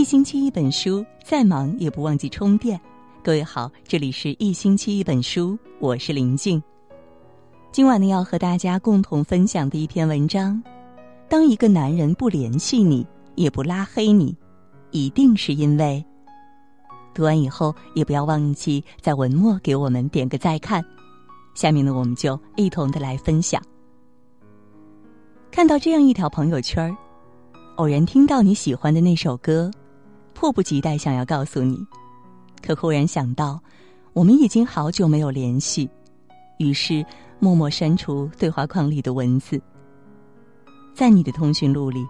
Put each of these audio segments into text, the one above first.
一星期一本书，再忙也不忘记充电。各位好，这里是一星期一本书，我是林静。今晚呢，要和大家共同分享的一篇文章：当一个男人不联系你，也不拉黑你，一定是因为……读完以后，也不要忘记在文末给我们点个再看。下面呢，我们就一同的来分享。看到这样一条朋友圈儿。偶然听到你喜欢的那首歌，迫不及待想要告诉你，可忽然想到，我们已经好久没有联系，于是默默删除对话框里的文字。在你的通讯录里，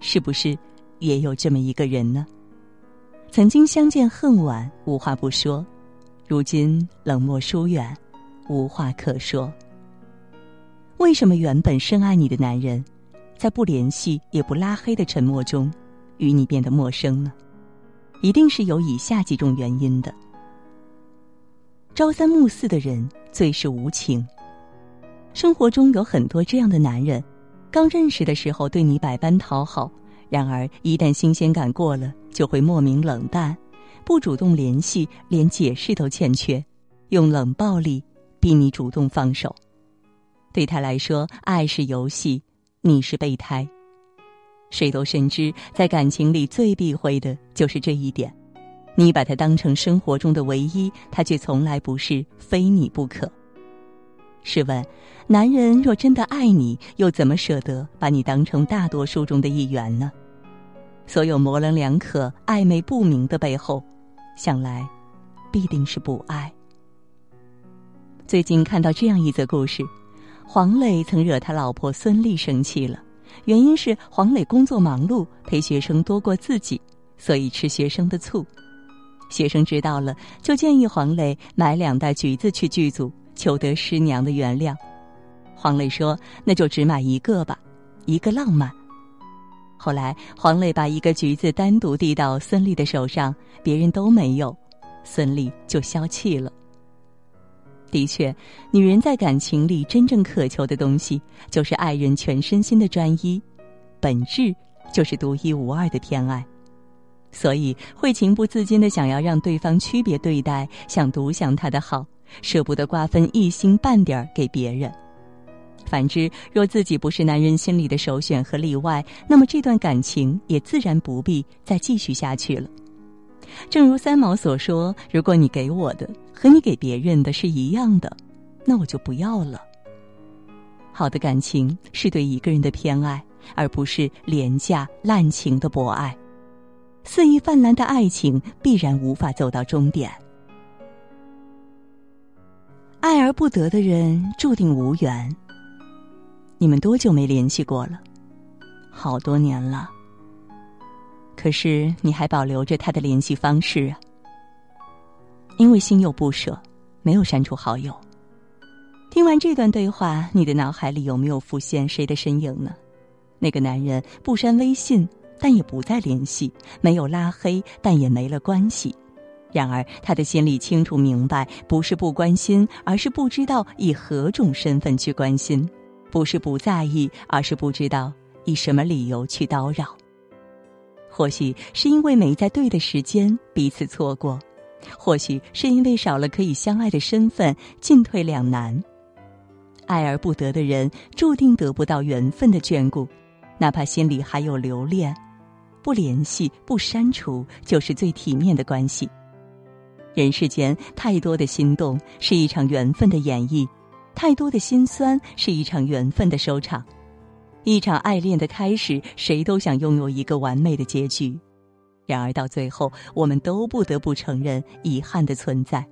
是不是也有这么一个人呢？曾经相见恨晚，无话不说，如今冷漠疏远，无话可说。为什么原本深爱你的男人？在不联系也不拉黑的沉默中，与你变得陌生呢？一定是有以下几种原因的。朝三暮四的人最是无情。生活中有很多这样的男人，刚认识的时候对你百般讨好，然而一旦新鲜感过了，就会莫名冷淡，不主动联系，连解释都欠缺，用冷暴力逼你主动放手。对他来说，爱是游戏。你是备胎，谁都深知，在感情里最避讳的就是这一点。你把他当成生活中的唯一，他却从来不是非你不可。试问，男人若真的爱你，又怎么舍得把你当成大多数中的一员呢？所有模棱两可、暧昧不明的背后，想来必定是不爱。最近看到这样一则故事。黄磊曾惹他老婆孙俪生气了，原因是黄磊工作忙碌，陪学生多过自己，所以吃学生的醋。学生知道了，就建议黄磊买两袋橘子去剧组，求得师娘的原谅。黄磊说：“那就只买一个吧，一个浪漫。”后来，黄磊把一个橘子单独递到孙俪的手上，别人都没有，孙俪就消气了。的确，女人在感情里真正渴求的东西，就是爱人全身心的专一，本质就是独一无二的偏爱，所以会情不自禁的想要让对方区别对待，想独享他的好，舍不得瓜分一星半点儿给别人。反之，若自己不是男人心里的首选和例外，那么这段感情也自然不必再继续下去了。正如三毛所说：“如果你给我的和你给别人的是一样的，那我就不要了。”好的感情是对一个人的偏爱，而不是廉价滥情的博爱。肆意泛滥的爱情必然无法走到终点。爱而不得的人注定无缘。你们多久没联系过了？好多年了。可是你还保留着他的联系方式啊？因为心有不舍，没有删除好友。听完这段对话，你的脑海里有没有浮现谁的身影呢？那个男人不删微信，但也不再联系；没有拉黑，但也没了关系。然而他的心里清楚明白，不是不关心，而是不知道以何种身份去关心；不是不在意，而是不知道以什么理由去叨扰。或许是因为没在对的时间彼此错过，或许是因为少了可以相爱的身份，进退两难。爱而不得的人，注定得不到缘分的眷顾，哪怕心里还有留恋，不联系不删除，就是最体面的关系。人世间太多的心动，是一场缘分的演绎；太多的心酸，是一场缘分的收场。一场爱恋的开始，谁都想拥有一个完美的结局，然而到最后，我们都不得不承认遗憾的存在。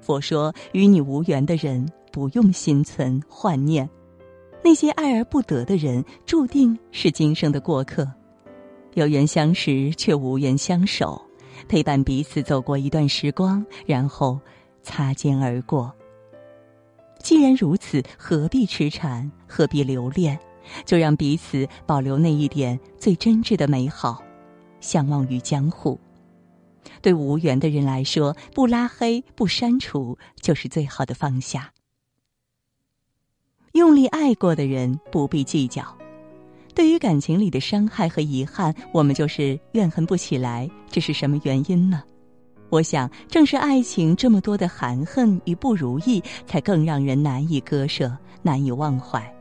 佛说：“与你无缘的人，不用心存幻念；那些爱而不得的人，注定是今生的过客。有缘相识，却无缘相守，陪伴彼此走过一段时光，然后擦肩而过。既然如此，何必痴缠？何必留恋？”就让彼此保留那一点最真挚的美好，相忘于江湖。对无缘的人来说，不拉黑、不删除，就是最好的放下。用力爱过的人不必计较，对于感情里的伤害和遗憾，我们就是怨恨不起来，这是什么原因呢？我想，正是爱情这么多的含恨与不如意，才更让人难以割舍、难以忘怀。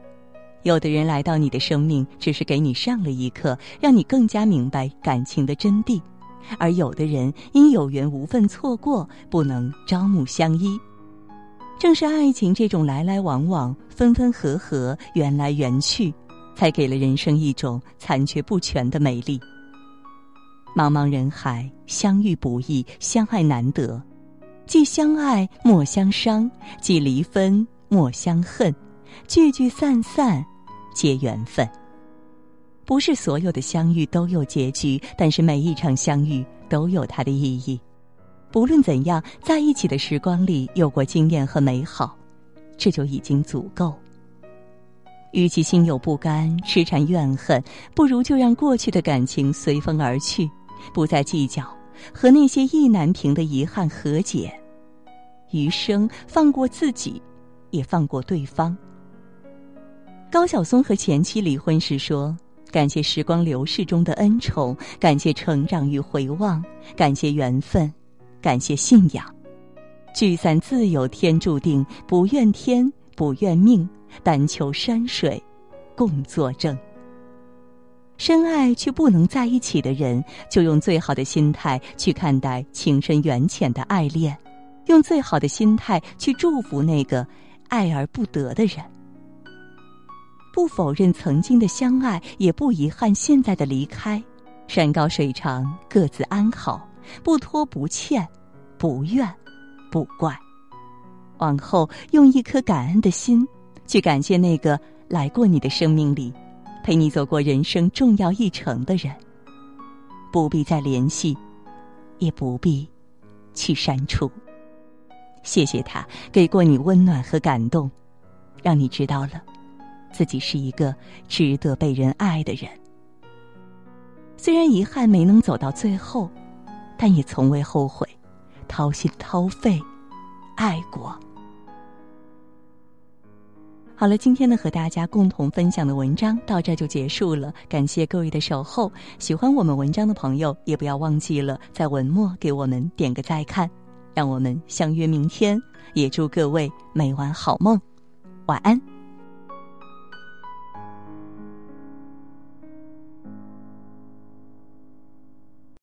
有的人来到你的生命，只是给你上了一课，让你更加明白感情的真谛；而有的人因有缘无分错过，不能朝暮相依。正是爱情这种来来往往、分分合合、缘来缘去，才给了人生一种残缺不全的美丽。茫茫人海，相遇不易，相爱难得。既相爱莫相伤，既离分莫相恨，聚聚散散。皆缘分。不是所有的相遇都有结局，但是每一场相遇都有它的意义。不论怎样，在一起的时光里有过经验和美好，这就已经足够。与其心有不甘、痴缠怨恨，不如就让过去的感情随风而去，不再计较，和那些意难平的遗憾和解。余生放过自己，也放过对方。高晓松和前妻离婚时说：“感谢时光流逝中的恩宠，感谢成长与回望，感谢缘分，感谢信仰。聚散自有天注定，不怨天不怨命，但求山水共作证。深爱却不能在一起的人，就用最好的心态去看待情深缘浅的爱恋，用最好的心态去祝福那个爱而不得的人。”不否认曾经的相爱，也不遗憾现在的离开。山高水长，各自安好，不拖不欠，不怨不怪。往后用一颗感恩的心，去感谢那个来过你的生命里，陪你走过人生重要一程的人。不必再联系，也不必去删除。谢谢他给过你温暖和感动，让你知道了。自己是一个值得被人爱的人，虽然遗憾没能走到最后，但也从未后悔，掏心掏肺爱过。好了，今天呢和大家共同分享的文章到这就结束了，感谢各位的守候。喜欢我们文章的朋友，也不要忘记了在文末给我们点个再看，让我们相约明天。也祝各位每晚好梦，晚安。